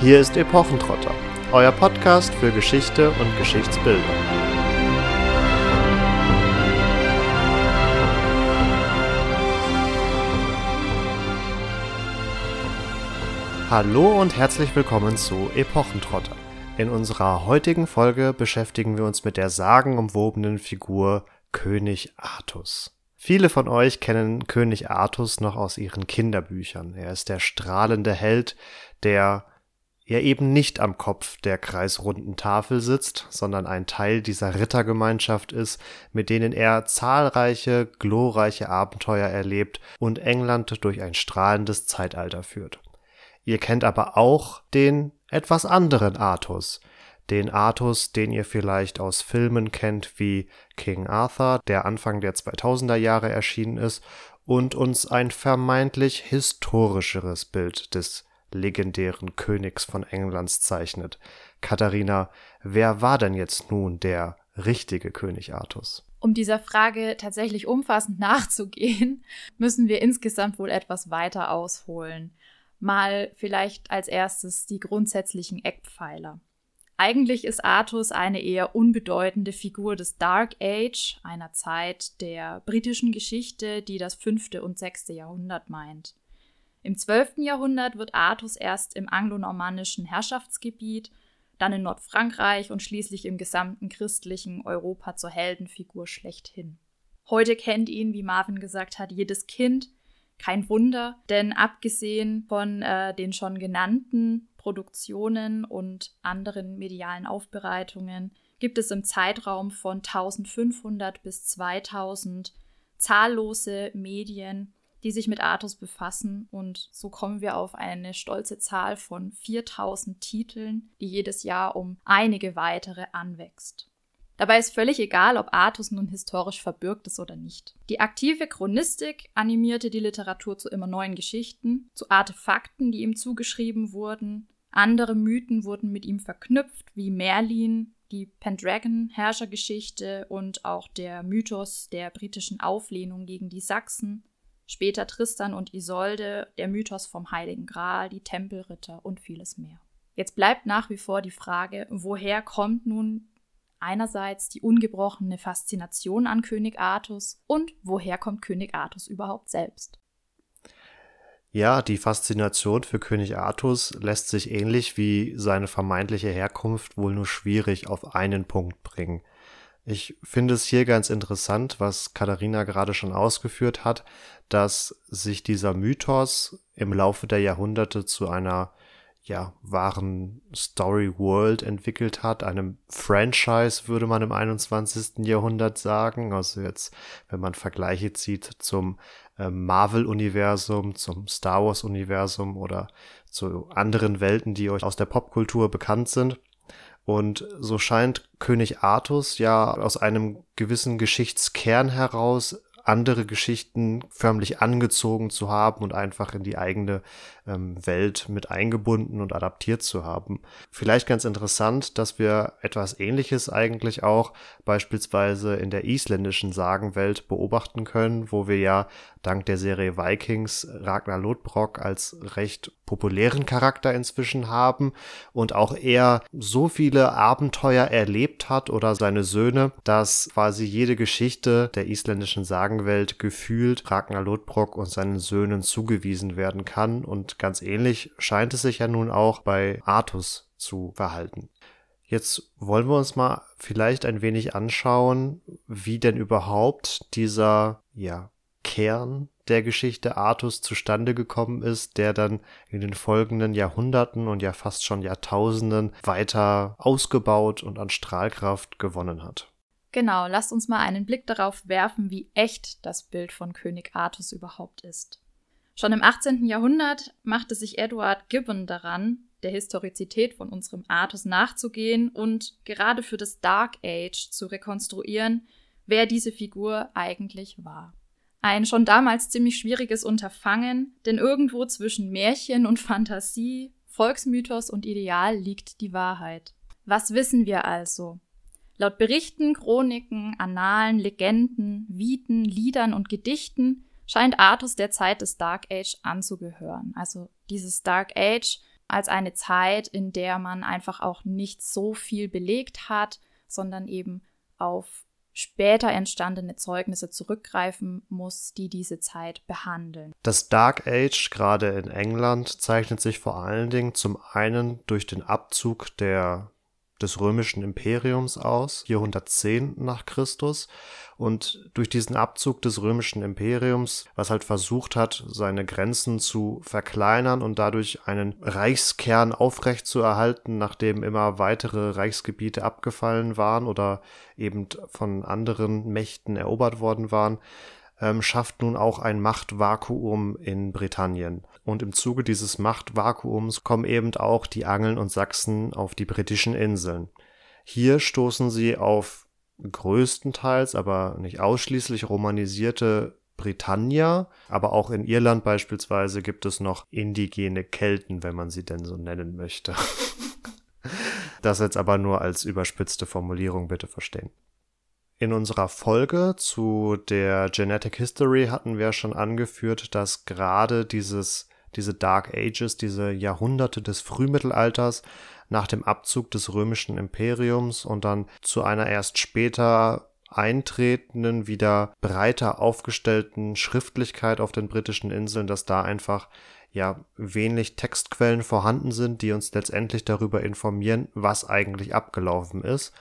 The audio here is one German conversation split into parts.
Hier ist Epochentrotter, euer Podcast für Geschichte und Geschichtsbildung. Hallo und herzlich willkommen zu Epochentrotter. In unserer heutigen Folge beschäftigen wir uns mit der sagenumwobenen Figur König Artus. Viele von euch kennen König Artus noch aus ihren Kinderbüchern. Er ist der strahlende Held, der ja eben nicht am Kopf der kreisrunden Tafel sitzt, sondern ein Teil dieser Rittergemeinschaft ist, mit denen er zahlreiche glorreiche Abenteuer erlebt und England durch ein strahlendes Zeitalter führt. Ihr kennt aber auch den etwas anderen Artus, den Artus, den ihr vielleicht aus Filmen kennt wie King Arthur, der Anfang der 2000er Jahre erschienen ist und uns ein vermeintlich historischeres Bild des legendären Königs von Englands zeichnet. Katharina, wer war denn jetzt nun der richtige König Artus? Um dieser Frage tatsächlich umfassend nachzugehen, müssen wir insgesamt wohl etwas weiter ausholen. Mal vielleicht als erstes die grundsätzlichen Eckpfeiler. Eigentlich ist Artus eine eher unbedeutende Figur des Dark Age, einer Zeit der britischen Geschichte, die das fünfte und sechste Jahrhundert meint. Im 12. Jahrhundert wird Artus erst im anglonormannischen Herrschaftsgebiet, dann in Nordfrankreich und schließlich im gesamten christlichen Europa zur Heldenfigur schlechthin. Heute kennt ihn, wie Marvin gesagt hat, jedes Kind. Kein Wunder, denn abgesehen von äh, den schon genannten Produktionen und anderen medialen Aufbereitungen gibt es im Zeitraum von 1500 bis 2000 zahllose Medien, die sich mit Artus befassen und so kommen wir auf eine stolze Zahl von 4000 Titeln, die jedes Jahr um einige weitere anwächst. Dabei ist völlig egal, ob Artus nun historisch verbürgt ist oder nicht. Die aktive Chronistik animierte die Literatur zu immer neuen Geschichten, zu Artefakten, die ihm zugeschrieben wurden, andere Mythen wurden mit ihm verknüpft, wie Merlin, die Pendragon-Herrschergeschichte und auch der Mythos der britischen Auflehnung gegen die Sachsen, später Tristan und Isolde, der Mythos vom Heiligen Gral, die Tempelritter und vieles mehr. Jetzt bleibt nach wie vor die Frage, woher kommt nun einerseits die ungebrochene Faszination an König Artus und woher kommt König Artus überhaupt selbst? Ja, die Faszination für König Artus lässt sich ähnlich wie seine vermeintliche Herkunft wohl nur schwierig auf einen Punkt bringen. Ich finde es hier ganz interessant, was Katharina gerade schon ausgeführt hat, dass sich dieser Mythos im Laufe der Jahrhunderte zu einer ja, wahren Story World entwickelt hat, einem Franchise würde man im 21. Jahrhundert sagen. Also jetzt, wenn man Vergleiche zieht zum äh, Marvel-Universum, zum Star Wars-Universum oder zu anderen Welten, die euch aus der Popkultur bekannt sind. Und so scheint König Artus ja aus einem gewissen Geschichtskern heraus andere Geschichten förmlich angezogen zu haben und einfach in die eigene ähm, Welt mit eingebunden und adaptiert zu haben. Vielleicht ganz interessant, dass wir etwas Ähnliches eigentlich auch beispielsweise in der isländischen Sagenwelt beobachten können, wo wir ja dank der Serie Vikings Ragnar Lodbrok als recht populären Charakter inzwischen haben und auch er so viele Abenteuer erlebt hat oder seine Söhne, dass quasi jede Geschichte der isländischen Sagenwelt gefühlt Ragnar Lodbrok und seinen Söhnen zugewiesen werden kann und ganz ähnlich scheint es sich ja nun auch bei Artus zu verhalten. Jetzt wollen wir uns mal vielleicht ein wenig anschauen, wie denn überhaupt dieser ja, Kern der Geschichte Artus zustande gekommen ist, der dann in den folgenden Jahrhunderten und ja fast schon Jahrtausenden weiter ausgebaut und an Strahlkraft gewonnen hat. Genau, lasst uns mal einen Blick darauf werfen, wie echt das Bild von König Artus überhaupt ist. Schon im 18. Jahrhundert machte sich Edward Gibbon daran, der Historizität von unserem Artus nachzugehen und gerade für das Dark Age zu rekonstruieren, wer diese Figur eigentlich war. Ein schon damals ziemlich schwieriges Unterfangen, denn irgendwo zwischen Märchen und Fantasie, Volksmythos und Ideal liegt die Wahrheit. Was wissen wir also? Laut Berichten, Chroniken, Annalen, Legenden, Viten, Liedern und Gedichten scheint Artus der Zeit des Dark Age anzugehören. Also dieses Dark Age als eine Zeit, in der man einfach auch nicht so viel belegt hat, sondern eben auf später entstandene Zeugnisse zurückgreifen muss, die diese Zeit behandeln. Das Dark Age, gerade in England, zeichnet sich vor allen Dingen zum einen durch den Abzug der des römischen Imperiums aus, 410 nach Christus. Und durch diesen Abzug des römischen Imperiums, was halt versucht hat, seine Grenzen zu verkleinern und dadurch einen Reichskern aufrechtzuerhalten, nachdem immer weitere Reichsgebiete abgefallen waren oder eben von anderen Mächten erobert worden waren, ähm, schafft nun auch ein Machtvakuum in Britannien. Und im Zuge dieses Machtvakuums kommen eben auch die Angeln und Sachsen auf die britischen Inseln. Hier stoßen sie auf größtenteils, aber nicht ausschließlich romanisierte Britannia, aber auch in Irland beispielsweise gibt es noch indigene Kelten, wenn man sie denn so nennen möchte. das jetzt aber nur als überspitzte Formulierung bitte verstehen. In unserer Folge zu der Genetic History hatten wir schon angeführt, dass gerade dieses, diese Dark Ages, diese Jahrhunderte des Frühmittelalters nach dem Abzug des römischen Imperiums und dann zu einer erst später eintretenden, wieder breiter aufgestellten Schriftlichkeit auf den britischen Inseln, dass da einfach ja wenig Textquellen vorhanden sind, die uns letztendlich darüber informieren, was eigentlich abgelaufen ist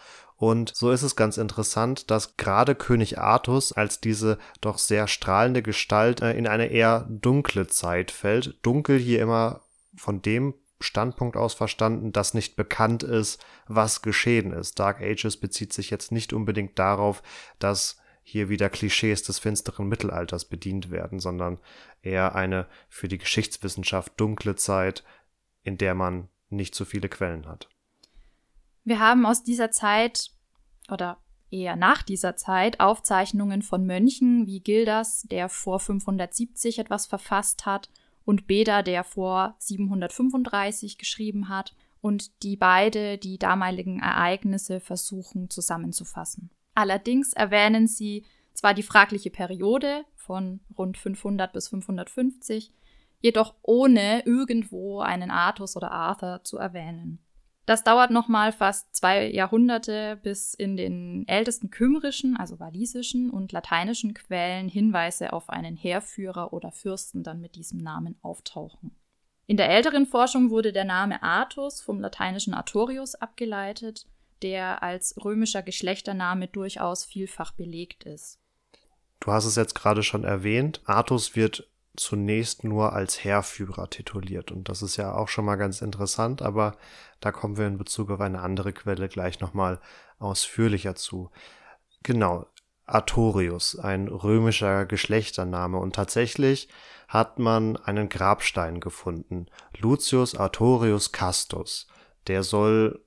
und so ist es ganz interessant, dass gerade König Artus als diese doch sehr strahlende Gestalt äh, in eine eher dunkle Zeit fällt. Dunkel hier immer von dem Standpunkt aus verstanden, dass nicht bekannt ist, was geschehen ist. Dark Ages bezieht sich jetzt nicht unbedingt darauf, dass hier wieder Klischees des finsteren Mittelalters bedient werden, sondern eher eine für die Geschichtswissenschaft dunkle Zeit, in der man nicht so viele Quellen hat. Wir haben aus dieser Zeit oder eher nach dieser Zeit Aufzeichnungen von Mönchen wie Gildas, der vor 570 etwas verfasst hat, und Beda, der vor 735 geschrieben hat, und die beide die damaligen Ereignisse versuchen zusammenzufassen. Allerdings erwähnen sie zwar die fragliche Periode von rund 500 bis 550, jedoch ohne irgendwo einen Artus oder Arthur zu erwähnen. Das dauert nochmal fast zwei Jahrhunderte, bis in den ältesten kümmerischen, also walisischen und lateinischen Quellen Hinweise auf einen Heerführer oder Fürsten dann mit diesem Namen auftauchen. In der älteren Forschung wurde der Name Artus vom lateinischen Artorius abgeleitet, der als römischer Geschlechtername durchaus vielfach belegt ist. Du hast es jetzt gerade schon erwähnt. Artus wird zunächst nur als Heerführer tituliert. Und das ist ja auch schon mal ganz interessant, aber da kommen wir in Bezug auf eine andere Quelle gleich nochmal ausführlicher zu. Genau, Artorius, ein römischer Geschlechtername. Und tatsächlich hat man einen Grabstein gefunden. Lucius Artorius Castus. Der soll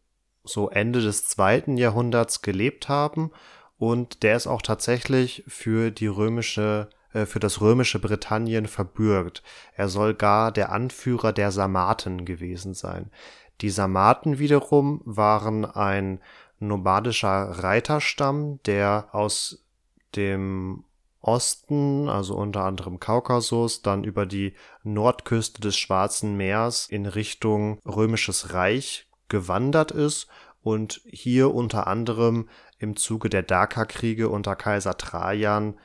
so Ende des zweiten Jahrhunderts gelebt haben und der ist auch tatsächlich für die römische für das römische Britannien verbürgt. Er soll gar der Anführer der Sarmaten gewesen sein. Die Sarmaten wiederum waren ein nomadischer Reiterstamm, der aus dem Osten, also unter anderem Kaukasus, dann über die Nordküste des Schwarzen Meers in Richtung Römisches Reich gewandert ist und hier unter anderem im Zuge der Dakerkriege unter Kaiser Trajan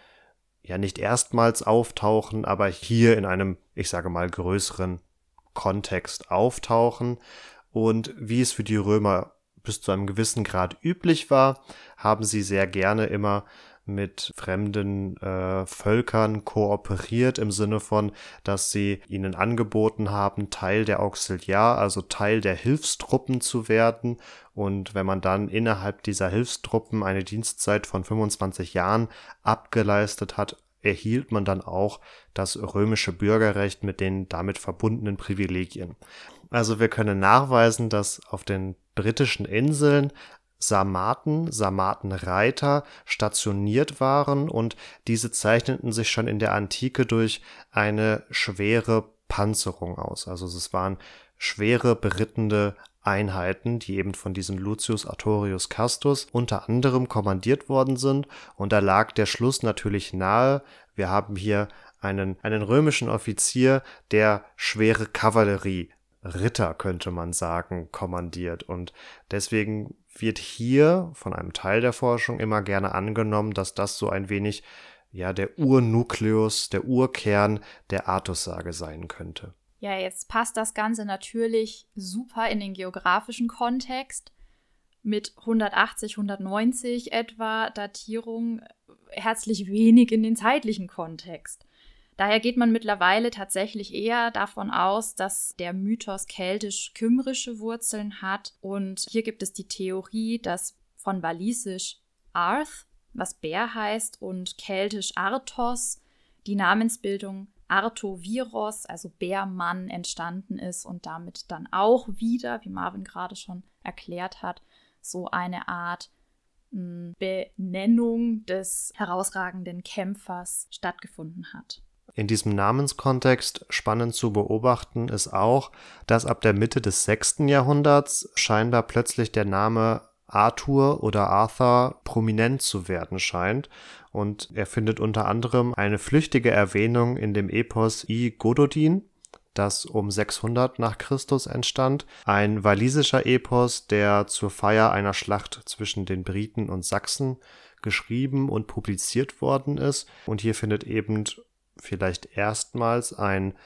ja nicht erstmals auftauchen, aber hier in einem, ich sage mal, größeren Kontext auftauchen. Und wie es für die Römer bis zu einem gewissen Grad üblich war, haben sie sehr gerne immer mit fremden äh, Völkern kooperiert im Sinne von, dass sie ihnen angeboten haben, Teil der Auxiliar, also Teil der Hilfstruppen zu werden. Und wenn man dann innerhalb dieser Hilfstruppen eine Dienstzeit von 25 Jahren abgeleistet hat, erhielt man dann auch das römische Bürgerrecht mit den damit verbundenen Privilegien. Also wir können nachweisen, dass auf den britischen Inseln Sarmaten, Sarmatenreiter stationiert waren und diese zeichneten sich schon in der Antike durch eine schwere Panzerung aus. Also es waren schwere berittene Einheiten, die eben von diesem Lucius Artorius Castus unter anderem kommandiert worden sind. Und da lag der Schluss natürlich nahe. Wir haben hier einen, einen römischen Offizier, der schwere Kavallerie Ritter, könnte man sagen, kommandiert. Und deswegen wird hier von einem Teil der Forschung immer gerne angenommen, dass das so ein wenig ja der Urnukleus, der Urkern der Artussage sein könnte. Ja, jetzt passt das Ganze natürlich super in den geografischen Kontext mit 180, 190 etwa Datierung herzlich wenig in den zeitlichen Kontext. Daher geht man mittlerweile tatsächlich eher davon aus, dass der Mythos keltisch-kümmerische Wurzeln hat. Und hier gibt es die Theorie, dass von walisisch Arth, was Bär heißt, und keltisch Arthos, die Namensbildung Artoviros, also Bärmann, entstanden ist und damit dann auch wieder, wie Marvin gerade schon erklärt hat, so eine Art hm, Benennung des herausragenden Kämpfers stattgefunden hat. In diesem Namenskontext spannend zu beobachten ist auch, dass ab der Mitte des 6. Jahrhunderts scheinbar plötzlich der Name Arthur oder Arthur prominent zu werden scheint. Und er findet unter anderem eine flüchtige Erwähnung in dem Epos I. Gododin, das um 600 nach Christus entstand, ein walisischer Epos, der zur Feier einer Schlacht zwischen den Briten und Sachsen geschrieben und publiziert worden ist. Und hier findet eben vielleicht erstmals ein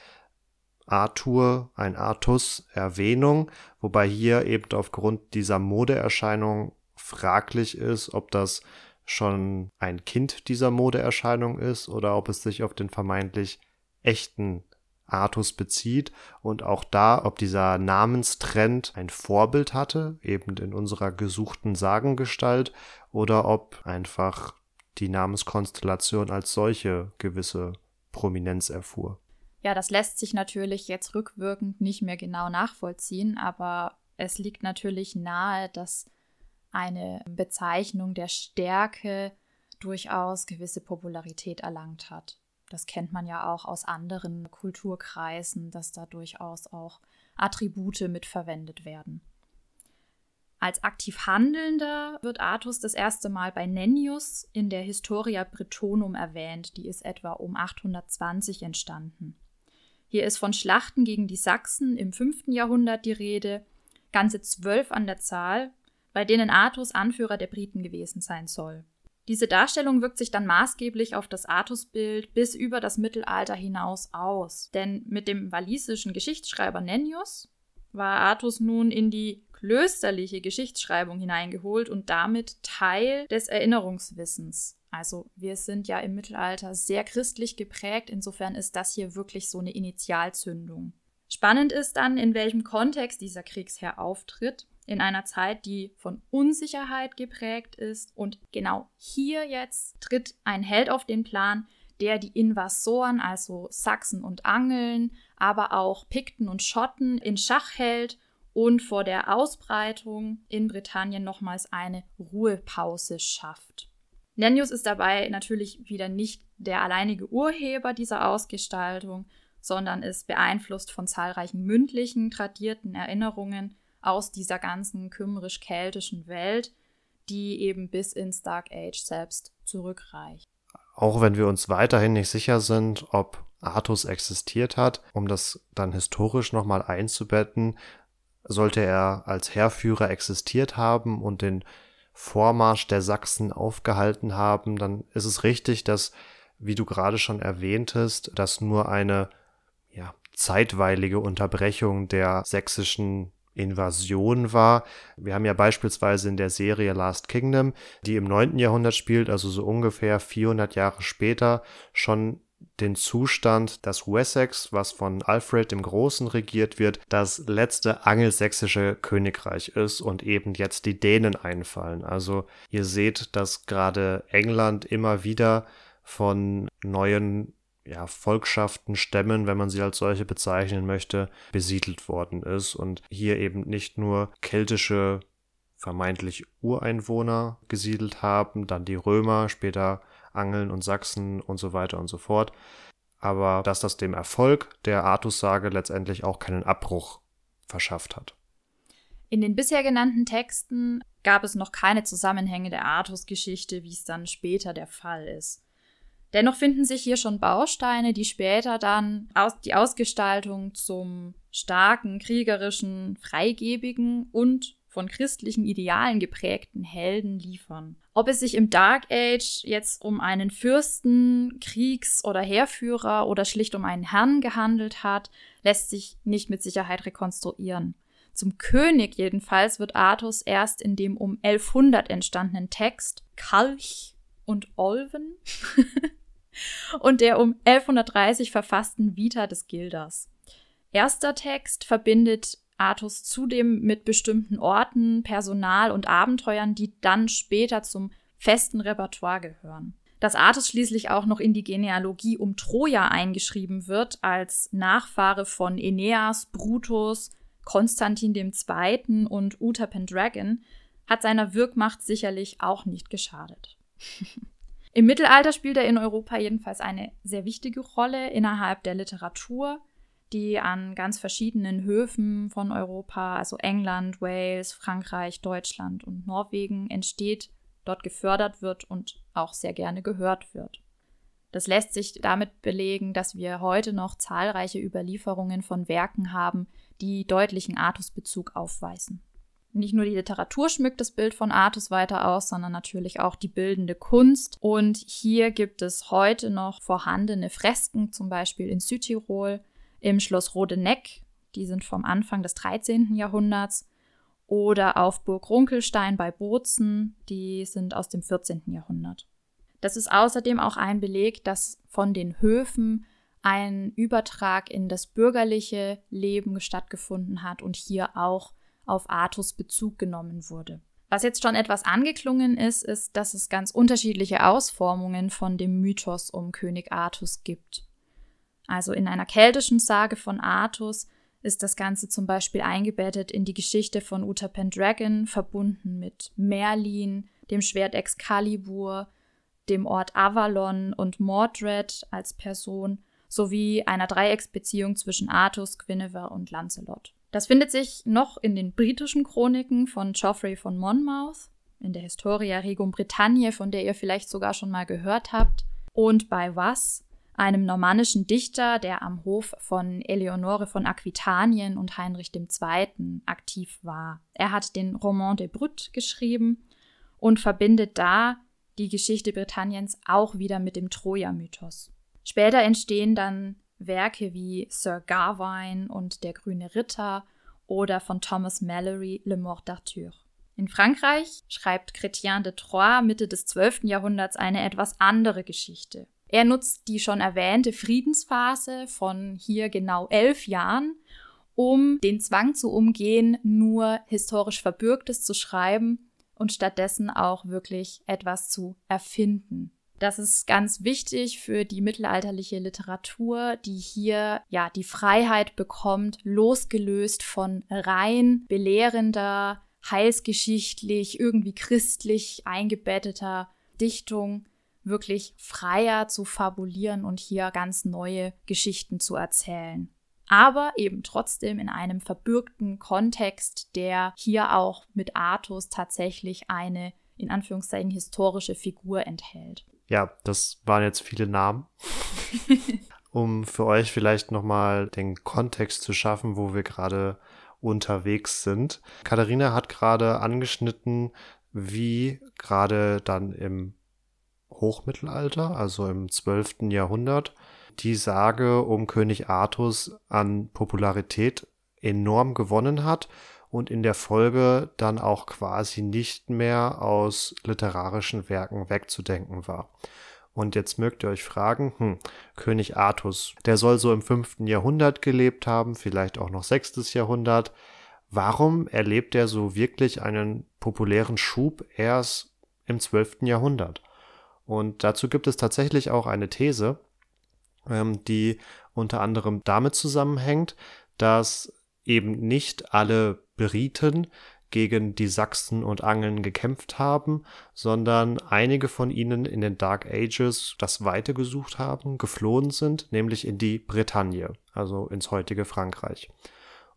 Arthur, ein Artus Erwähnung, wobei hier eben aufgrund dieser Modeerscheinung fraglich ist, ob das schon ein Kind dieser Modeerscheinung ist oder ob es sich auf den vermeintlich echten Artus bezieht und auch da, ob dieser Namenstrend ein Vorbild hatte, eben in unserer gesuchten Sagengestalt, oder ob einfach die Namenskonstellation als solche gewisse Prominenz erfuhr. Ja, das lässt sich natürlich jetzt rückwirkend nicht mehr genau nachvollziehen, aber es liegt natürlich nahe, dass eine Bezeichnung der Stärke durchaus gewisse Popularität erlangt hat. Das kennt man ja auch aus anderen Kulturkreisen, dass da durchaus auch Attribute mitverwendet werden. Als aktiv Handelnder wird Artus das erste Mal bei Nennius in der Historia Bretonum erwähnt, die ist etwa um 820 entstanden. Hier ist von Schlachten gegen die Sachsen im 5. Jahrhundert die Rede, ganze zwölf an der Zahl, bei denen Artus Anführer der Briten gewesen sein soll. Diese Darstellung wirkt sich dann maßgeblich auf das Artusbild bis über das Mittelalter hinaus aus, denn mit dem walisischen Geschichtsschreiber Nennius war Artus nun in die klösterliche Geschichtsschreibung hineingeholt und damit Teil des Erinnerungswissens. Also wir sind ja im Mittelalter sehr christlich geprägt, insofern ist das hier wirklich so eine Initialzündung. Spannend ist dann, in welchem Kontext dieser Kriegsherr auftritt, in einer Zeit, die von Unsicherheit geprägt ist. Und genau hier jetzt tritt ein Held auf den Plan, der die Invasoren, also Sachsen und Angeln, aber auch Pikten und Schotten in Schach hält und vor der Ausbreitung in Britannien nochmals eine Ruhepause schafft. Nennius ist dabei natürlich wieder nicht der alleinige Urheber dieser Ausgestaltung, sondern ist beeinflusst von zahlreichen mündlichen, tradierten Erinnerungen aus dieser ganzen kümmerisch-keltischen Welt, die eben bis ins Dark Age selbst zurückreicht. Auch wenn wir uns weiterhin nicht sicher sind, ob Artus existiert hat, um das dann historisch nochmal einzubetten, sollte er als Heerführer existiert haben und den Vormarsch der Sachsen aufgehalten haben, dann ist es richtig, dass, wie du gerade schon erwähntest, das nur eine ja, zeitweilige Unterbrechung der sächsischen Invasion war. Wir haben ja beispielsweise in der Serie Last Kingdom, die im 9. Jahrhundert spielt, also so ungefähr 400 Jahre später, schon den Zustand, dass Wessex, was von Alfred dem Großen regiert wird, das letzte angelsächsische Königreich ist und eben jetzt die Dänen einfallen. Also ihr seht, dass gerade England immer wieder von neuen ja, Volkschaften, Stämmen, wenn man sie als solche bezeichnen möchte, besiedelt worden ist und hier eben nicht nur keltische vermeintlich Ureinwohner gesiedelt haben, dann die Römer, später Angeln und Sachsen und so weiter und so fort. Aber dass das dem Erfolg der Artussage letztendlich auch keinen Abbruch verschafft hat. In den bisher genannten Texten gab es noch keine Zusammenhänge der Artus-Geschichte, wie es dann später der Fall ist. Dennoch finden sich hier schon Bausteine, die später dann aus, die Ausgestaltung zum starken, kriegerischen, freigebigen und von christlichen Idealen geprägten Helden liefern. Ob es sich im Dark Age jetzt um einen Fürsten, Kriegs- oder Heerführer oder schlicht um einen Herrn gehandelt hat, lässt sich nicht mit Sicherheit rekonstruieren. Zum König jedenfalls wird Artus erst in dem um 1100 entstandenen Text Kalch und Olven und der um 1130 verfassten Vita des Gilders. Erster Text verbindet Artus zudem mit bestimmten Orten, Personal und Abenteuern, die dann später zum festen Repertoire gehören. Dass Artus schließlich auch noch in die Genealogie um Troja eingeschrieben wird, als Nachfahre von Aeneas, Brutus, Konstantin II. und Uther Pendragon, hat seiner Wirkmacht sicherlich auch nicht geschadet. Im Mittelalter spielt er in Europa jedenfalls eine sehr wichtige Rolle innerhalb der Literatur, die an ganz verschiedenen Höfen von Europa, also England, Wales, Frankreich, Deutschland und Norwegen entsteht, dort gefördert wird und auch sehr gerne gehört wird. Das lässt sich damit belegen, dass wir heute noch zahlreiche Überlieferungen von Werken haben, die deutlichen Artusbezug aufweisen. Nicht nur die Literatur schmückt das Bild von Artus weiter aus, sondern natürlich auch die bildende Kunst. Und hier gibt es heute noch vorhandene Fresken, zum Beispiel in Südtirol, im Schloss Rodeneck, die sind vom Anfang des 13. Jahrhunderts, oder auf Burg Runkelstein bei Bozen, die sind aus dem 14. Jahrhundert. Das ist außerdem auch ein Beleg, dass von den Höfen ein Übertrag in das bürgerliche Leben stattgefunden hat und hier auch auf Artus Bezug genommen wurde. Was jetzt schon etwas angeklungen ist, ist, dass es ganz unterschiedliche Ausformungen von dem Mythos um König Artus gibt. Also in einer keltischen Sage von Artus ist das Ganze zum Beispiel eingebettet in die Geschichte von Uther Pendragon, verbunden mit Merlin, dem Schwert Excalibur, dem Ort Avalon und Mordred als Person sowie einer Dreiecksbeziehung zwischen Artus, Guinevere und Lancelot. Das findet sich noch in den britischen Chroniken von Geoffrey von Monmouth, in der Historia Regum Britanniae, von der ihr vielleicht sogar schon mal gehört habt, und bei Was, einem normannischen Dichter, der am Hof von Eleonore von Aquitanien und Heinrich II. aktiv war. Er hat den Roman de Brut geschrieben und verbindet da die Geschichte Britanniens auch wieder mit dem Troja-Mythos. Später entstehen dann Werke wie Sir Gawain und Der grüne Ritter oder von Thomas Mallory Le Mort d'Arthur. In Frankreich schreibt Chrétien de Troyes Mitte des 12. Jahrhunderts eine etwas andere Geschichte. Er nutzt die schon erwähnte Friedensphase von hier genau elf Jahren, um den Zwang zu umgehen, nur historisch Verbürgtes zu schreiben und stattdessen auch wirklich etwas zu erfinden. Das ist ganz wichtig für die mittelalterliche Literatur, die hier ja die Freiheit bekommt, losgelöst von rein belehrender, heilsgeschichtlich, irgendwie christlich eingebetteter Dichtung wirklich freier zu fabulieren und hier ganz neue Geschichten zu erzählen. Aber eben trotzdem in einem verbürgten Kontext, der hier auch mit Artus tatsächlich eine in Anführungszeichen historische Figur enthält. Ja, das waren jetzt viele Namen. um für euch vielleicht nochmal den Kontext zu schaffen, wo wir gerade unterwegs sind. Katharina hat gerade angeschnitten, wie gerade dann im Hochmittelalter, also im 12. Jahrhundert, die Sage um König Artus an Popularität enorm gewonnen hat und in der Folge dann auch quasi nicht mehr aus literarischen Werken wegzudenken war. Und jetzt mögt ihr euch fragen, hm, König Artus, der soll so im 5. Jahrhundert gelebt haben, vielleicht auch noch 6. Jahrhundert. Warum erlebt er so wirklich einen populären Schub erst im 12. Jahrhundert? Und dazu gibt es tatsächlich auch eine These, ähm, die unter anderem damit zusammenhängt, dass eben nicht alle Briten gegen die Sachsen und Angeln gekämpft haben, sondern einige von ihnen in den Dark Ages das Weite gesucht haben, geflohen sind, nämlich in die Bretagne, also ins heutige Frankreich.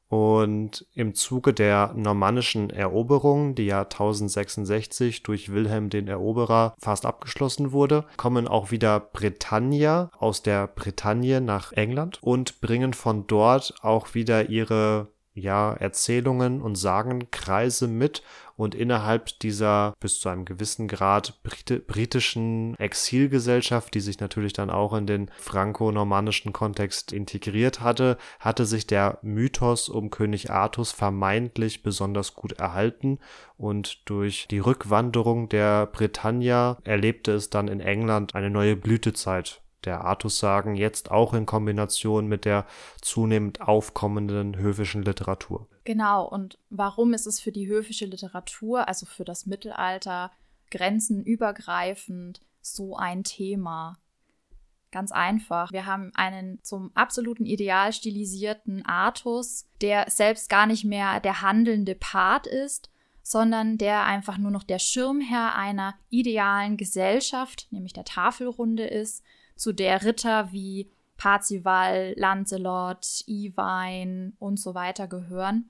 Und im Zuge der normannischen Eroberung, die ja 1066 durch Wilhelm den Eroberer fast abgeschlossen wurde, kommen auch wieder Britannier aus der Bretagne nach England und bringen von dort auch wieder ihre ja, Erzählungen und Sagenkreise mit und innerhalb dieser bis zu einem gewissen Grad Brit britischen Exilgesellschaft, die sich natürlich dann auch in den franco-normannischen Kontext integriert hatte, hatte sich der Mythos um König Artus vermeintlich besonders gut erhalten und durch die Rückwanderung der Britannier erlebte es dann in England eine neue Blütezeit der Artus-Sagen, jetzt auch in Kombination mit der zunehmend aufkommenden höfischen Literatur. Genau, und warum ist es für die höfische Literatur, also für das Mittelalter, grenzenübergreifend so ein Thema? Ganz einfach. Wir haben einen zum absoluten Ideal stilisierten Artus, der selbst gar nicht mehr der handelnde Part ist, sondern der einfach nur noch der Schirmherr einer idealen Gesellschaft, nämlich der Tafelrunde ist, zu der Ritter wie Parzival, Lancelot, Iwein und so weiter gehören,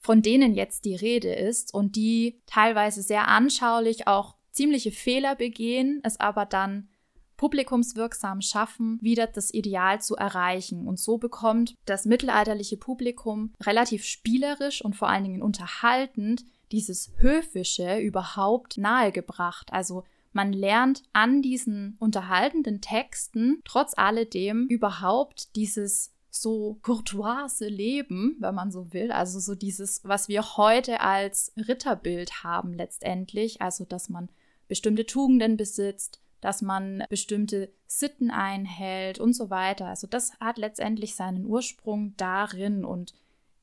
von denen jetzt die Rede ist und die teilweise sehr anschaulich auch ziemliche Fehler begehen, es aber dann publikumswirksam schaffen, wieder das Ideal zu erreichen. Und so bekommt das mittelalterliche Publikum relativ spielerisch und vor allen Dingen unterhaltend dieses Höfische überhaupt nahegebracht. Also man lernt an diesen unterhaltenden Texten trotz alledem überhaupt dieses so courtoise Leben, wenn man so will, also so dieses, was wir heute als Ritterbild haben letztendlich, also dass man bestimmte Tugenden besitzt, dass man bestimmte Sitten einhält und so weiter. Also das hat letztendlich seinen Ursprung darin und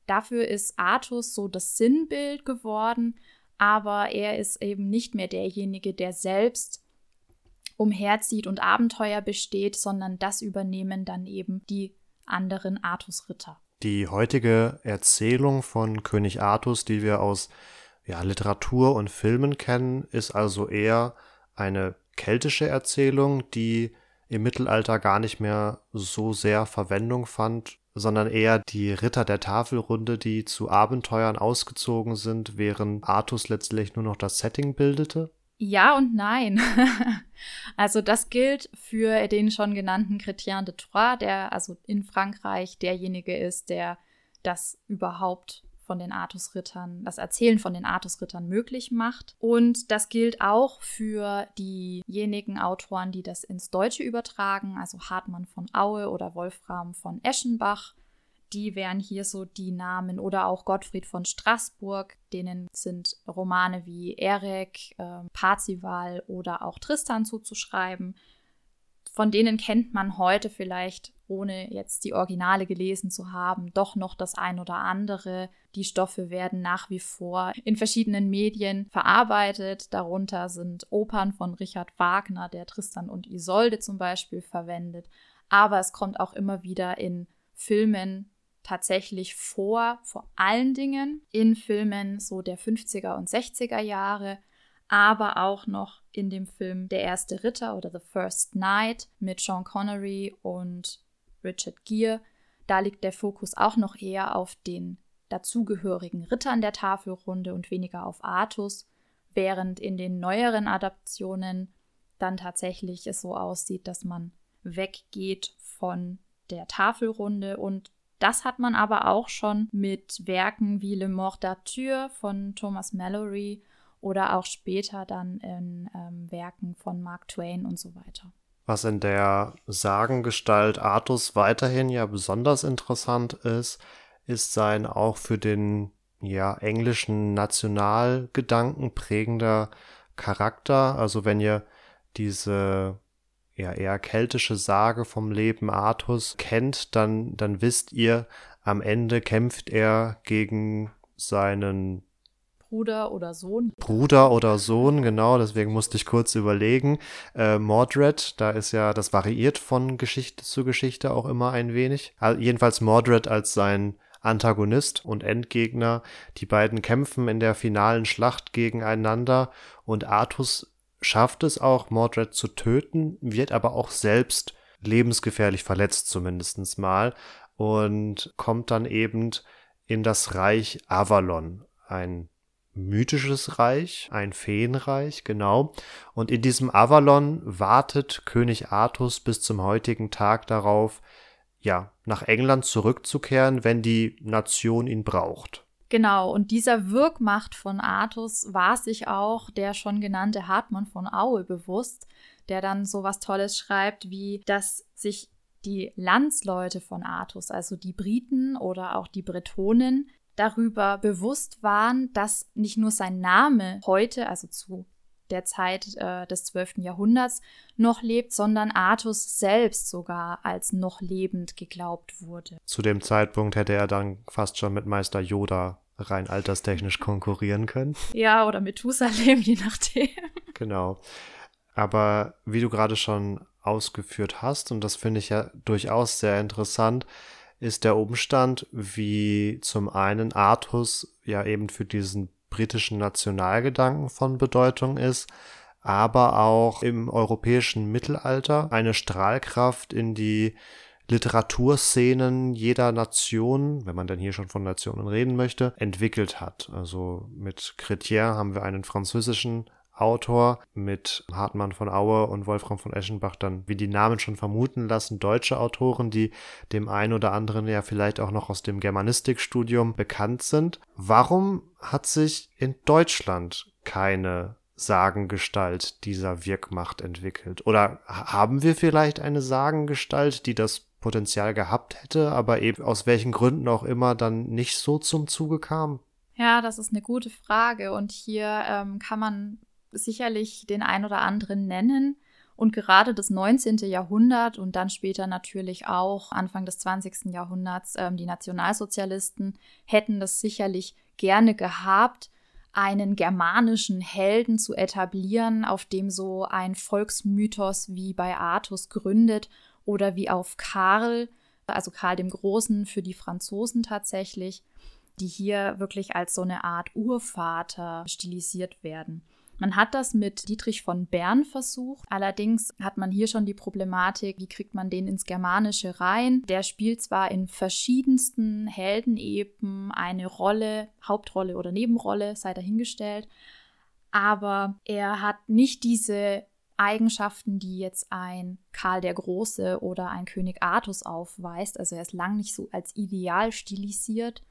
dafür ist Artus so das Sinnbild geworden, aber er ist eben nicht mehr derjenige, der selbst umherzieht und Abenteuer besteht, sondern das übernehmen dann eben die anderen Artus-Ritter. Die heutige Erzählung von König Artus, die wir aus ja, Literatur und Filmen kennen, ist also eher eine keltische Erzählung, die im Mittelalter gar nicht mehr so sehr Verwendung fand sondern eher die Ritter der Tafelrunde, die zu Abenteuern ausgezogen sind, während Artus letztlich nur noch das Setting bildete? Ja und nein. also das gilt für den schon genannten Chrétien de Troyes, der also in Frankreich derjenige ist, der das überhaupt von den Artusrittern, das Erzählen von den Artusrittern möglich macht. Und das gilt auch für diejenigen Autoren, die das ins Deutsche übertragen, also Hartmann von Aue oder Wolfram von Eschenbach. Die wären hier so die Namen oder auch Gottfried von Straßburg, denen sind Romane wie Erek, äh, Parzival oder auch Tristan zuzuschreiben. Von denen kennt man heute vielleicht ohne jetzt die Originale gelesen zu haben, doch noch das ein oder andere. Die Stoffe werden nach wie vor in verschiedenen Medien verarbeitet. Darunter sind Opern von Richard Wagner, der Tristan und Isolde zum Beispiel verwendet. Aber es kommt auch immer wieder in Filmen tatsächlich vor, vor allen Dingen in Filmen so der 50er und 60er Jahre, aber auch noch in dem Film Der erste Ritter oder The First Night mit Sean Connery und Richard Gere. Da liegt der Fokus auch noch eher auf den dazugehörigen Rittern der Tafelrunde und weniger auf Artus, während in den neueren Adaptionen dann tatsächlich es so aussieht, dass man weggeht von der Tafelrunde und das hat man aber auch schon mit Werken wie Le Mort d'Arthur von Thomas Mallory oder auch später dann in ähm, Werken von Mark Twain und so weiter. Was in der Sagengestalt Artus weiterhin ja besonders interessant ist, ist sein auch für den ja englischen Nationalgedanken prägender Charakter. Also wenn ihr diese ja eher keltische Sage vom Leben Artus kennt, dann dann wisst ihr, am Ende kämpft er gegen seinen Bruder oder Sohn. Bruder oder Sohn, genau, deswegen musste ich kurz überlegen. Äh, Mordred, da ist ja, das variiert von Geschichte zu Geschichte auch immer ein wenig. Also jedenfalls Mordred als sein Antagonist und Endgegner. Die beiden kämpfen in der finalen Schlacht gegeneinander und Artus schafft es auch, Mordred zu töten, wird aber auch selbst lebensgefährlich verletzt zumindest mal und kommt dann eben in das Reich Avalon, ein mythisches Reich, ein Feenreich, genau. Und in diesem Avalon wartet König Artus bis zum heutigen Tag darauf, ja, nach England zurückzukehren, wenn die Nation ihn braucht. Genau, und dieser Wirkmacht von Artus war sich auch der schon genannte Hartmann von Aue bewusst, der dann so was Tolles schreibt, wie dass sich die Landsleute von Artus, also die Briten oder auch die Bretonen, darüber bewusst waren, dass nicht nur sein Name heute, also zu der Zeit äh, des 12. Jahrhunderts, noch lebt, sondern Artus selbst sogar als noch lebend geglaubt wurde. Zu dem Zeitpunkt hätte er dann fast schon mit Meister Yoda rein alterstechnisch konkurrieren können. Ja, oder Methusalem, je nachdem. Genau. Aber wie du gerade schon ausgeführt hast, und das finde ich ja durchaus sehr interessant, ist der Umstand, wie zum einen Artus ja eben für diesen britischen Nationalgedanken von Bedeutung ist, aber auch im europäischen Mittelalter eine Strahlkraft in die Literaturszenen jeder Nation, wenn man denn hier schon von Nationen reden möchte, entwickelt hat. Also mit Chrétien haben wir einen französischen Autor mit Hartmann von Aue und Wolfram von Eschenbach dann, wie die Namen schon vermuten lassen, deutsche Autoren, die dem einen oder anderen ja vielleicht auch noch aus dem Germanistikstudium bekannt sind. Warum hat sich in Deutschland keine Sagengestalt dieser Wirkmacht entwickelt? Oder haben wir vielleicht eine Sagengestalt, die das Potenzial gehabt hätte, aber eben aus welchen Gründen auch immer dann nicht so zum Zuge kam? Ja, das ist eine gute Frage. Und hier ähm, kann man sicherlich den ein oder anderen nennen. Und gerade das 19. Jahrhundert und dann später natürlich auch Anfang des 20. Jahrhunderts ähm, die Nationalsozialisten hätten das sicherlich gerne gehabt, einen germanischen Helden zu etablieren, auf dem so ein Volksmythos wie bei Artus gründet oder wie auf Karl, also Karl dem Großen für die Franzosen tatsächlich, die hier wirklich als so eine Art Urvater stilisiert werden. Man hat das mit Dietrich von Bern versucht. Allerdings hat man hier schon die Problematik, wie kriegt man den ins Germanische rein. Der spielt zwar in verschiedensten Heldenepen eine Rolle, Hauptrolle oder Nebenrolle, sei dahingestellt, aber er hat nicht diese Eigenschaften, die jetzt ein Karl der Große oder ein König Artus aufweist. Also er ist lang nicht so als ideal stilisiert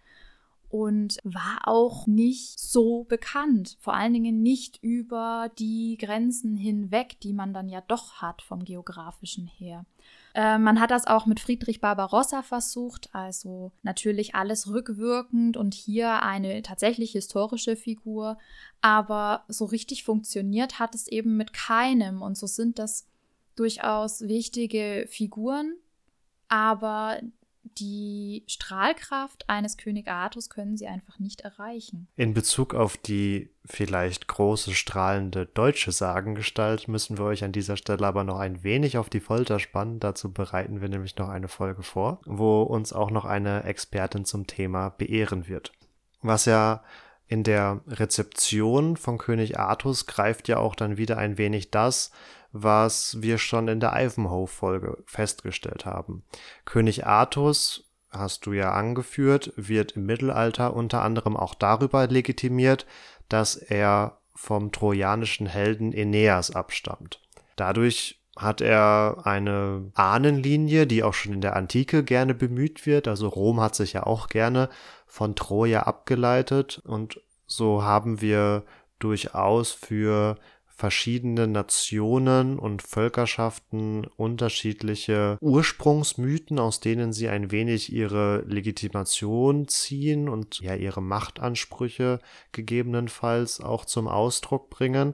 und war auch nicht so bekannt. Vor allen Dingen nicht über die Grenzen hinweg, die man dann ja doch hat vom geografischen her. Äh, man hat das auch mit Friedrich Barbarossa versucht, also natürlich alles rückwirkend und hier eine tatsächlich historische Figur, aber so richtig funktioniert hat es eben mit keinem und so sind das durchaus wichtige Figuren, aber die Strahlkraft eines König Artus können sie einfach nicht erreichen. In Bezug auf die vielleicht große strahlende deutsche Sagengestalt müssen wir euch an dieser Stelle aber noch ein wenig auf die Folter spannen. Dazu bereiten wir nämlich noch eine Folge vor, wo uns auch noch eine Expertin zum Thema beehren wird. Was ja in der Rezeption von König Artus greift ja auch dann wieder ein wenig das, was wir schon in der Ivanhoe-Folge festgestellt haben. König Artus, hast du ja angeführt, wird im Mittelalter unter anderem auch darüber legitimiert, dass er vom trojanischen Helden Aeneas abstammt. Dadurch hat er eine Ahnenlinie, die auch schon in der Antike gerne bemüht wird. Also Rom hat sich ja auch gerne von Troja abgeleitet und so haben wir durchaus für verschiedene Nationen und Völkerschaften unterschiedliche Ursprungsmythen, aus denen sie ein wenig ihre Legitimation ziehen und ja ihre Machtansprüche gegebenenfalls auch zum Ausdruck bringen.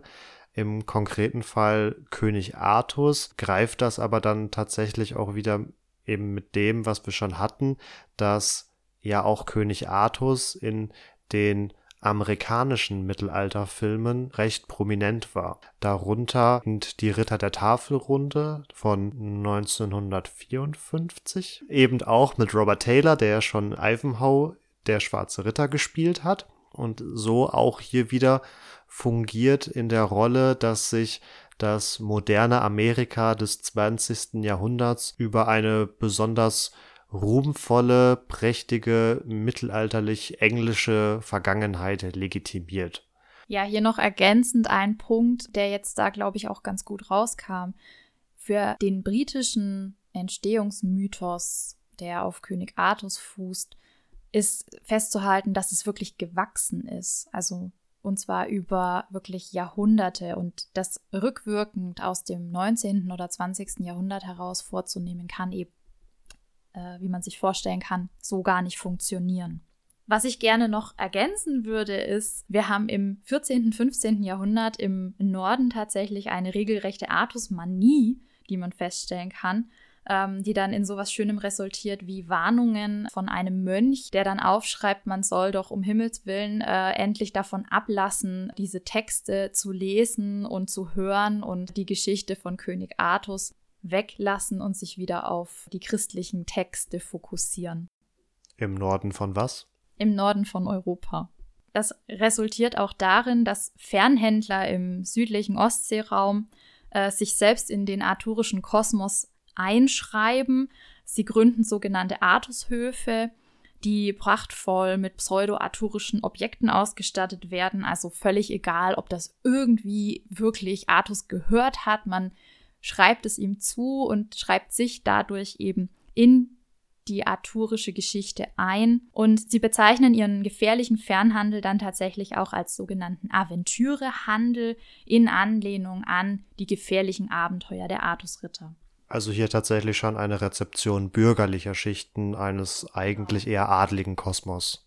Im konkreten Fall König Artus greift das aber dann tatsächlich auch wieder eben mit dem, was wir schon hatten, dass ja auch König Artus in den amerikanischen Mittelalterfilmen recht prominent war. Darunter sind die Ritter der Tafelrunde von 1954, eben auch mit Robert Taylor, der schon Ivanhoe, der Schwarze Ritter, gespielt hat und so auch hier wieder fungiert in der Rolle, dass sich das moderne Amerika des 20. Jahrhunderts über eine besonders ruhmvolle, prächtige, mittelalterlich englische Vergangenheit legitimiert. Ja, hier noch ergänzend ein Punkt, der jetzt da, glaube ich, auch ganz gut rauskam. Für den britischen Entstehungsmythos, der auf König Artus fußt, ist festzuhalten, dass es wirklich gewachsen ist. Also und zwar über wirklich Jahrhunderte und das rückwirkend aus dem 19. oder 20. Jahrhundert heraus vorzunehmen, kann eben, äh, wie man sich vorstellen kann, so gar nicht funktionieren. Was ich gerne noch ergänzen würde, ist, wir haben im 14., 15. Jahrhundert im Norden tatsächlich eine regelrechte Artusmanie, die man feststellen kann ähm, die dann in sowas Schönem resultiert wie Warnungen von einem Mönch, der dann aufschreibt, man soll doch um Himmels Willen äh, endlich davon ablassen, diese Texte zu lesen und zu hören und die Geschichte von König Artus weglassen und sich wieder auf die christlichen Texte fokussieren. Im Norden von was? Im Norden von Europa. Das resultiert auch darin, dass Fernhändler im südlichen Ostseeraum äh, sich selbst in den arthurischen Kosmos einschreiben. Sie gründen sogenannte Artushöfe, die prachtvoll mit pseudo-arthurischen Objekten ausgestattet werden. Also völlig egal, ob das irgendwie wirklich Artus gehört hat. Man schreibt es ihm zu und schreibt sich dadurch eben in die arthurische Geschichte ein und sie bezeichnen ihren gefährlichen Fernhandel dann tatsächlich auch als sogenannten Aventürehandel in Anlehnung an die gefährlichen Abenteuer der Artusritter. Also hier tatsächlich schon eine Rezeption bürgerlicher Schichten eines eigentlich eher adligen Kosmos.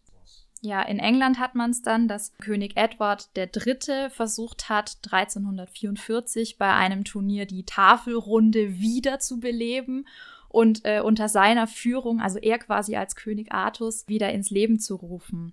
Ja, in England hat man es dann, dass König Edward III. versucht hat, 1344 bei einem Turnier die Tafelrunde wiederzubeleben und äh, unter seiner Führung, also er quasi als König Artus, wieder ins Leben zu rufen.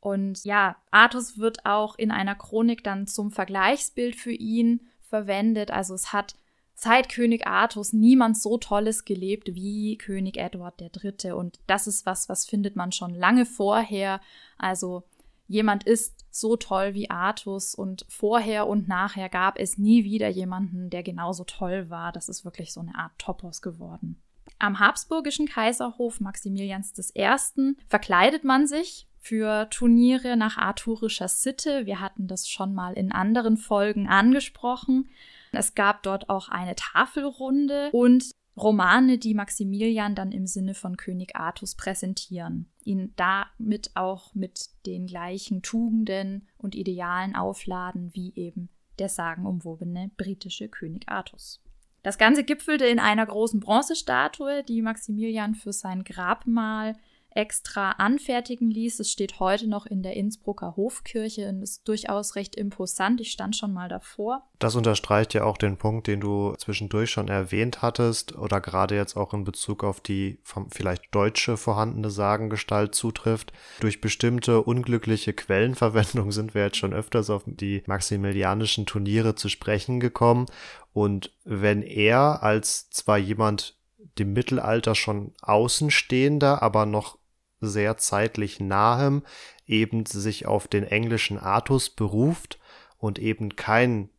Und ja, Artus wird auch in einer Chronik dann zum Vergleichsbild für ihn verwendet. Also es hat seit König Artus niemand so Tolles gelebt wie König Edward III. Und das ist was, was findet man schon lange vorher. Also jemand ist so toll wie Artus und vorher und nachher gab es nie wieder jemanden, der genauso toll war. Das ist wirklich so eine Art Topos geworden. Am habsburgischen Kaiserhof Maximilians I. verkleidet man sich für Turniere nach arthurischer Sitte. Wir hatten das schon mal in anderen Folgen angesprochen. Es gab dort auch eine Tafelrunde und Romane, die Maximilian dann im Sinne von König Artus präsentieren, ihn damit auch mit den gleichen Tugenden und Idealen aufladen wie eben der sagenumwobene britische König Artus. Das Ganze gipfelte in einer großen Bronzestatue, die Maximilian für sein Grabmal extra anfertigen ließ. Es steht heute noch in der Innsbrucker Hofkirche und ist durchaus recht imposant. Ich stand schon mal davor. Das unterstreicht ja auch den Punkt, den du zwischendurch schon erwähnt hattest oder gerade jetzt auch in Bezug auf die vielleicht deutsche vorhandene Sagengestalt zutrifft. Durch bestimmte unglückliche Quellenverwendung sind wir jetzt schon öfters auf die maximilianischen Turniere zu sprechen gekommen. Und wenn er als zwar jemand dem Mittelalter schon Außenstehender, aber noch sehr zeitlich nahem eben sich auf den englischen Artus beruft und eben keinen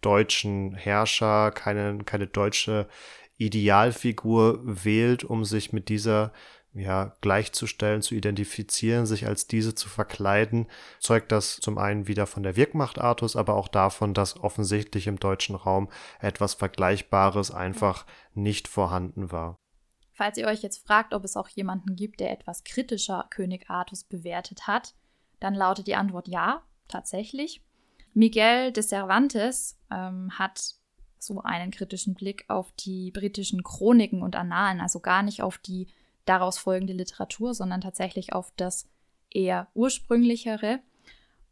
deutschen Herrscher, keine, keine deutsche Idealfigur wählt, um sich mit dieser ja, gleichzustellen, zu identifizieren, sich als diese zu verkleiden, zeugt das zum einen wieder von der Wirkmacht Artus, aber auch davon, dass offensichtlich im deutschen Raum etwas Vergleichbares einfach nicht vorhanden war. Falls ihr euch jetzt fragt, ob es auch jemanden gibt, der etwas kritischer König Artus bewertet hat, dann lautet die Antwort ja, tatsächlich. Miguel de Cervantes ähm, hat so einen kritischen Blick auf die britischen Chroniken und Annalen, also gar nicht auf die daraus folgende Literatur, sondern tatsächlich auf das eher ursprünglichere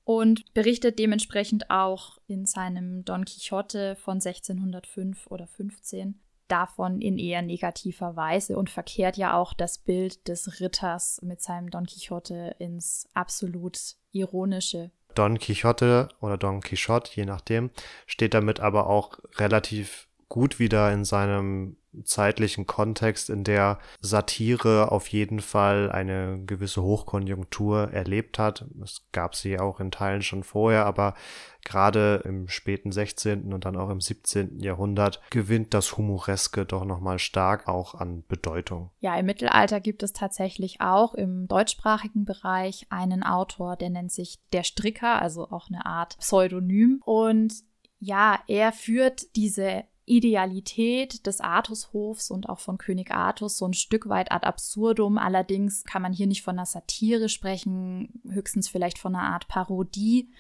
und berichtet dementsprechend auch in seinem Don Quixote von 1605 oder 15 davon in eher negativer Weise und verkehrt ja auch das Bild des Ritters mit seinem Don Quixote ins absolut ironische. Don Quixote oder Don Quixote, je nachdem, steht damit aber auch relativ gut wieder in seinem zeitlichen Kontext, in der Satire auf jeden Fall eine gewisse Hochkonjunktur erlebt hat. Es gab sie auch in Teilen schon vorher, aber gerade im späten 16. und dann auch im 17. Jahrhundert gewinnt das Humoreske doch nochmal stark auch an Bedeutung. Ja, im Mittelalter gibt es tatsächlich auch im deutschsprachigen Bereich einen Autor, der nennt sich Der Stricker, also auch eine Art Pseudonym. Und ja, er führt diese Idealität des Artushofs und auch von König Artus so ein Stück weit ad absurdum. Allerdings kann man hier nicht von einer Satire sprechen, höchstens vielleicht von einer Art Parodie,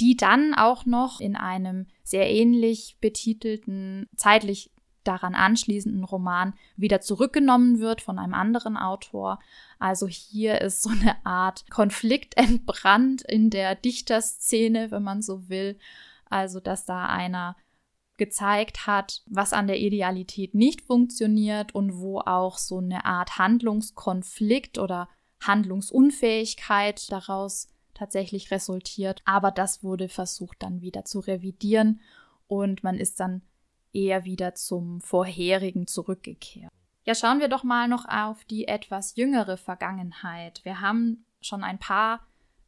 die dann auch noch in einem sehr ähnlich betitelten, zeitlich daran anschließenden Roman wieder zurückgenommen wird von einem anderen Autor. Also hier ist so eine Art Konflikt entbrannt in der Dichterszene, wenn man so will. Also, dass da einer gezeigt hat, was an der Idealität nicht funktioniert und wo auch so eine Art Handlungskonflikt oder Handlungsunfähigkeit daraus tatsächlich resultiert. Aber das wurde versucht dann wieder zu revidieren und man ist dann eher wieder zum vorherigen zurückgekehrt. Ja, schauen wir doch mal noch auf die etwas jüngere Vergangenheit. Wir haben schon ein paar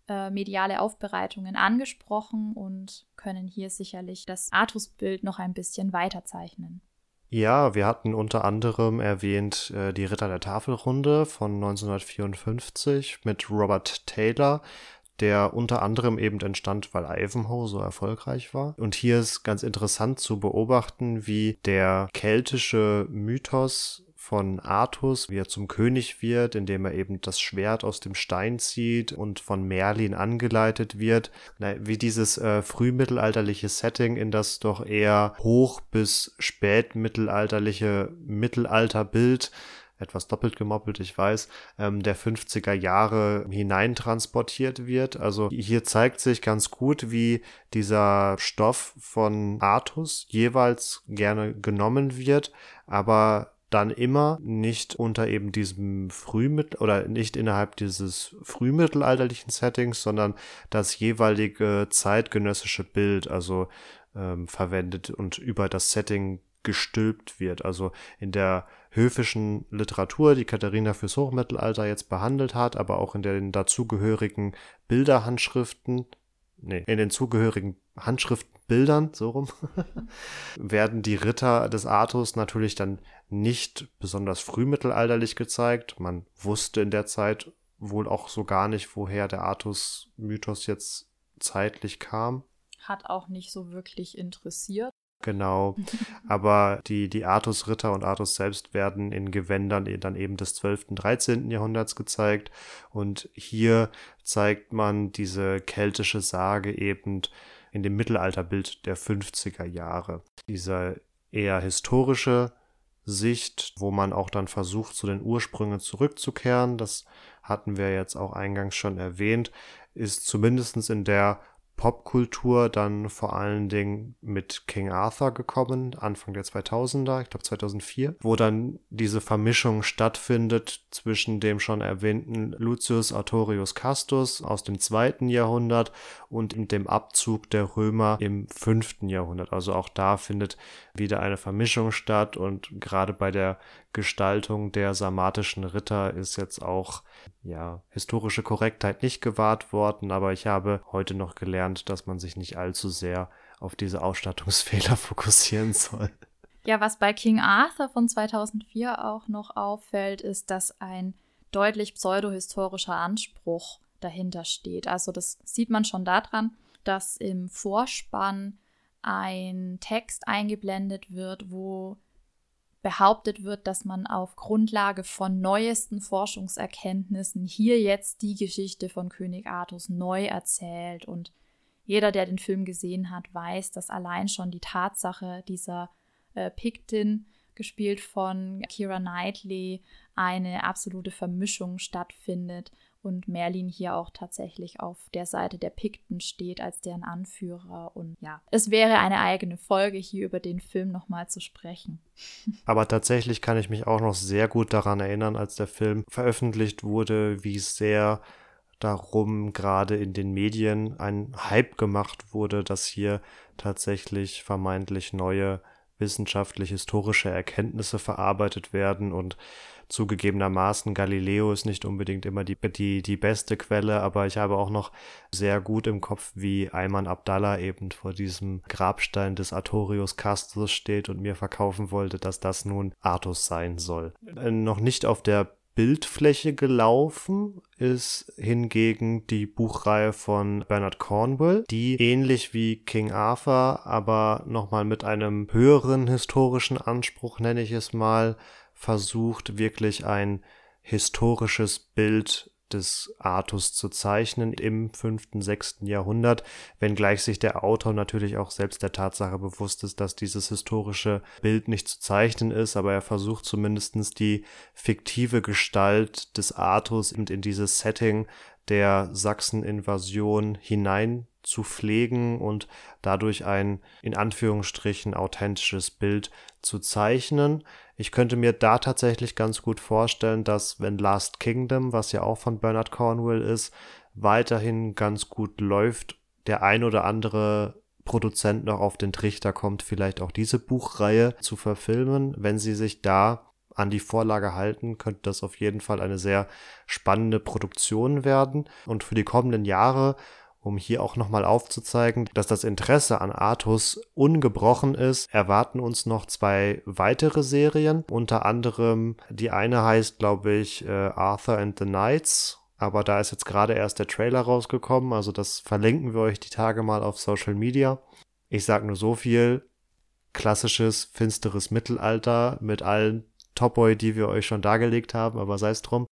äh, mediale Aufbereitungen angesprochen und können hier sicherlich das Artusbild noch ein bisschen weiterzeichnen. Ja, wir hatten unter anderem erwähnt äh, die Ritter der Tafelrunde von 1954 mit Robert Taylor, der unter anderem eben entstand, weil Ivanhoe so erfolgreich war. Und hier ist ganz interessant zu beobachten, wie der keltische Mythos von Artus, wie er zum König wird, indem er eben das Schwert aus dem Stein zieht und von Merlin angeleitet wird, wie dieses äh, frühmittelalterliche Setting in das doch eher hoch bis spätmittelalterliche Mittelalterbild etwas doppelt gemoppelt, ich weiß, ähm, der 50er Jahre hineintransportiert wird. Also hier zeigt sich ganz gut, wie dieser Stoff von Artus jeweils gerne genommen wird, aber dann immer nicht unter eben diesem Frühmittel oder nicht innerhalb dieses frühmittelalterlichen Settings, sondern das jeweilige zeitgenössische Bild, also ähm, verwendet und über das Setting gestülpt wird. Also in der höfischen Literatur, die Katharina fürs Hochmittelalter jetzt behandelt hat, aber auch in den dazugehörigen Bilderhandschriften, nee, in den zugehörigen Handschriftbildern, so rum, werden die Ritter des Artus natürlich dann nicht besonders frühmittelalterlich gezeigt. Man wusste in der Zeit wohl auch so gar nicht, woher der Artus-Mythos jetzt zeitlich kam. Hat auch nicht so wirklich interessiert. Genau. Aber die, die Artus-Ritter und Artus selbst werden in Gewändern dann eben des 12., 13. Jahrhunderts gezeigt. Und hier zeigt man diese keltische Sage eben in dem Mittelalterbild der 50er Jahre. Dieser eher historische Sicht, wo man auch dann versucht, zu den Ursprüngen zurückzukehren, das hatten wir jetzt auch eingangs schon erwähnt, ist zumindest in der Popkultur dann vor allen Dingen mit King Arthur gekommen, Anfang der 2000er, ich glaube 2004, wo dann diese Vermischung stattfindet zwischen dem schon erwähnten Lucius Artorius Castus aus dem zweiten Jahrhundert und dem Abzug der Römer im fünften Jahrhundert. Also auch da findet wieder eine Vermischung statt und gerade bei der Gestaltung der sarmatischen Ritter ist jetzt auch ja historische Korrektheit nicht gewahrt worden, aber ich habe heute noch gelernt, dass man sich nicht allzu sehr auf diese Ausstattungsfehler fokussieren soll. Ja, was bei King Arthur von 2004 auch noch auffällt, ist, dass ein deutlich pseudohistorischer Anspruch dahinter steht. Also das sieht man schon daran, dass im Vorspann ein Text eingeblendet wird, wo behauptet wird, dass man auf Grundlage von neuesten Forschungserkenntnissen hier jetzt die Geschichte von König Artus neu erzählt. Und jeder, der den Film gesehen hat, weiß, dass allein schon die Tatsache dieser äh, Pictin, gespielt von Kira Knightley, eine absolute Vermischung stattfindet und Merlin hier auch tatsächlich auf der Seite der Pikten steht als deren Anführer. Und ja, es wäre eine eigene Folge hier über den Film nochmal zu sprechen. Aber tatsächlich kann ich mich auch noch sehr gut daran erinnern, als der Film veröffentlicht wurde, wie sehr darum gerade in den Medien ein Hype gemacht wurde, dass hier tatsächlich vermeintlich neue wissenschaftlich-historische Erkenntnisse verarbeitet werden und zugegebenermaßen Galileo ist nicht unbedingt immer die, die, die beste Quelle, aber ich habe auch noch sehr gut im Kopf, wie Ayman Abdallah eben vor diesem Grabstein des Artorius Castus steht und mir verkaufen wollte, dass das nun Artus sein soll. Äh, noch nicht auf der Bildfläche gelaufen ist hingegen die Buchreihe von Bernard Cornwell, die ähnlich wie King Arthur, aber nochmal mit einem höheren historischen Anspruch, nenne ich es mal, versucht wirklich ein historisches Bild des Artus zu zeichnen im fünften, sechsten Jahrhundert, wenngleich sich der Autor natürlich auch selbst der Tatsache bewusst ist, dass dieses historische Bild nicht zu zeichnen ist, aber er versucht zumindestens die fiktive Gestalt des Artus in dieses Setting der Sachsen-Invasion hinein zu pflegen und dadurch ein in Anführungsstrichen authentisches Bild zu zeichnen. Ich könnte mir da tatsächlich ganz gut vorstellen, dass wenn Last Kingdom, was ja auch von Bernard Cornwell ist, weiterhin ganz gut läuft, der ein oder andere Produzent noch auf den Trichter kommt, vielleicht auch diese Buchreihe zu verfilmen. Wenn sie sich da an die Vorlage halten, könnte das auf jeden Fall eine sehr spannende Produktion werden. Und für die kommenden Jahre um hier auch nochmal aufzuzeigen, dass das Interesse an Artus ungebrochen ist, erwarten uns noch zwei weitere Serien. Unter anderem die eine heißt, glaube ich, äh, Arthur and the Knights. Aber da ist jetzt gerade erst der Trailer rausgekommen, also das verlinken wir euch die Tage mal auf Social Media. Ich sage nur so viel, klassisches, finsteres Mittelalter mit allen Topoi, die wir euch schon dargelegt haben, aber sei es drum.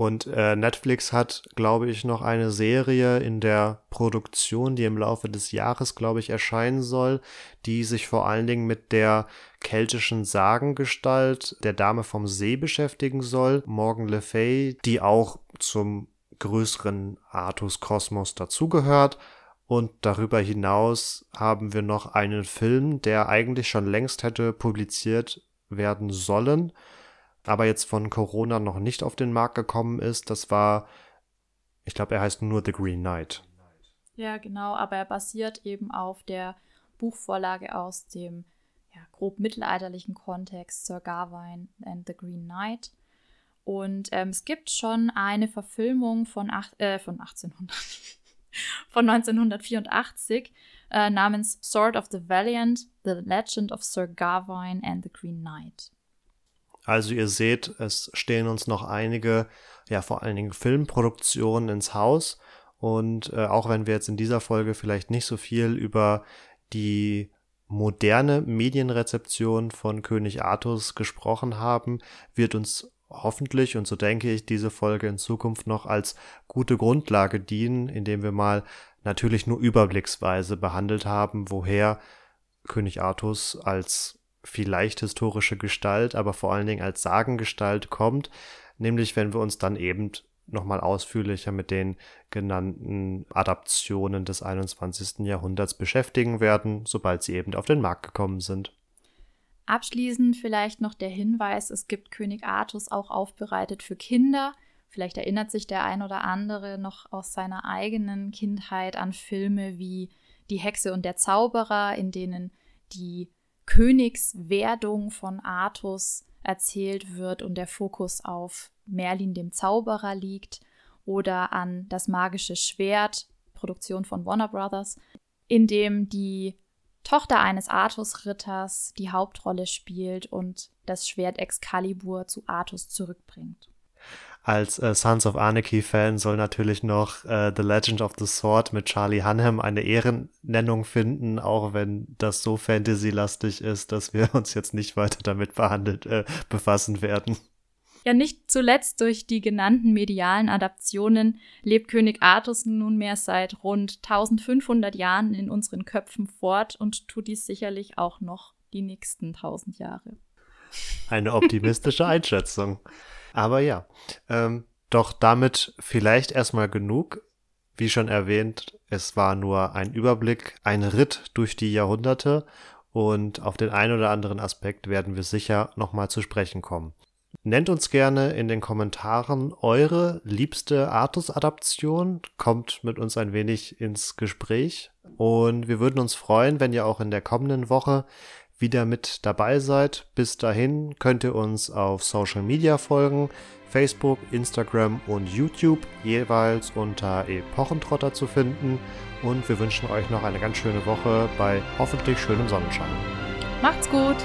Und äh, Netflix hat, glaube ich, noch eine Serie in der Produktion, die im Laufe des Jahres, glaube ich, erscheinen soll, die sich vor allen Dingen mit der keltischen Sagengestalt der Dame vom See beschäftigen soll, Morgan Le Fay, die auch zum größeren Artus-Kosmos dazugehört. Und darüber hinaus haben wir noch einen Film, der eigentlich schon längst hätte publiziert werden sollen aber jetzt von Corona noch nicht auf den Markt gekommen ist. Das war, ich glaube, er heißt nur The Green Knight. Ja, genau, aber er basiert eben auf der Buchvorlage aus dem ja, grob mittelalterlichen Kontext Sir Gawain and the Green Knight. Und ähm, es gibt schon eine Verfilmung von, ach, äh, von 1800, von 1984 äh, namens Sword of the Valiant, The Legend of Sir Gawain and the Green Knight. Also ihr seht, es stehen uns noch einige, ja vor allen Dingen Filmproduktionen ins Haus. Und äh, auch wenn wir jetzt in dieser Folge vielleicht nicht so viel über die moderne Medienrezeption von König Artus gesprochen haben, wird uns hoffentlich, und so denke ich, diese Folge in Zukunft noch als gute Grundlage dienen, indem wir mal natürlich nur überblicksweise behandelt haben, woher König Artus als vielleicht historische Gestalt, aber vor allen Dingen als Sagengestalt kommt, nämlich wenn wir uns dann eben nochmal ausführlicher mit den genannten Adaptionen des 21. Jahrhunderts beschäftigen werden, sobald sie eben auf den Markt gekommen sind. Abschließend vielleicht noch der Hinweis, es gibt König Artus auch aufbereitet für Kinder. Vielleicht erinnert sich der ein oder andere noch aus seiner eigenen Kindheit an Filme wie Die Hexe und der Zauberer, in denen die Königswerdung von Artus erzählt wird und der Fokus auf Merlin dem Zauberer liegt oder an das magische Schwert, Produktion von Warner Brothers, in dem die Tochter eines Artus-Ritters die Hauptrolle spielt und das Schwert Excalibur zu Artus zurückbringt als äh, Sons of Anarchy-Fan soll natürlich noch äh, The Legend of the Sword mit Charlie Hunnam eine Ehrennennung finden, auch wenn das so fantasy-lastig ist, dass wir uns jetzt nicht weiter damit behandelt, äh, befassen werden. Ja, nicht zuletzt durch die genannten medialen Adaptionen lebt König Artus nunmehr seit rund 1500 Jahren in unseren Köpfen fort und tut dies sicherlich auch noch die nächsten 1000 Jahre. Eine optimistische Einschätzung. Aber ja, ähm, doch damit vielleicht erstmal genug. Wie schon erwähnt, es war nur ein Überblick, ein Ritt durch die Jahrhunderte und auf den einen oder anderen Aspekt werden wir sicher nochmal zu sprechen kommen. Nennt uns gerne in den Kommentaren eure liebste Artus-Adaption, kommt mit uns ein wenig ins Gespräch und wir würden uns freuen, wenn ihr auch in der kommenden Woche wieder mit dabei seid. Bis dahin könnt ihr uns auf Social Media folgen. Facebook, Instagram und YouTube jeweils unter Epochentrotter zu finden. Und wir wünschen euch noch eine ganz schöne Woche bei hoffentlich schönem Sonnenschein. Macht's gut!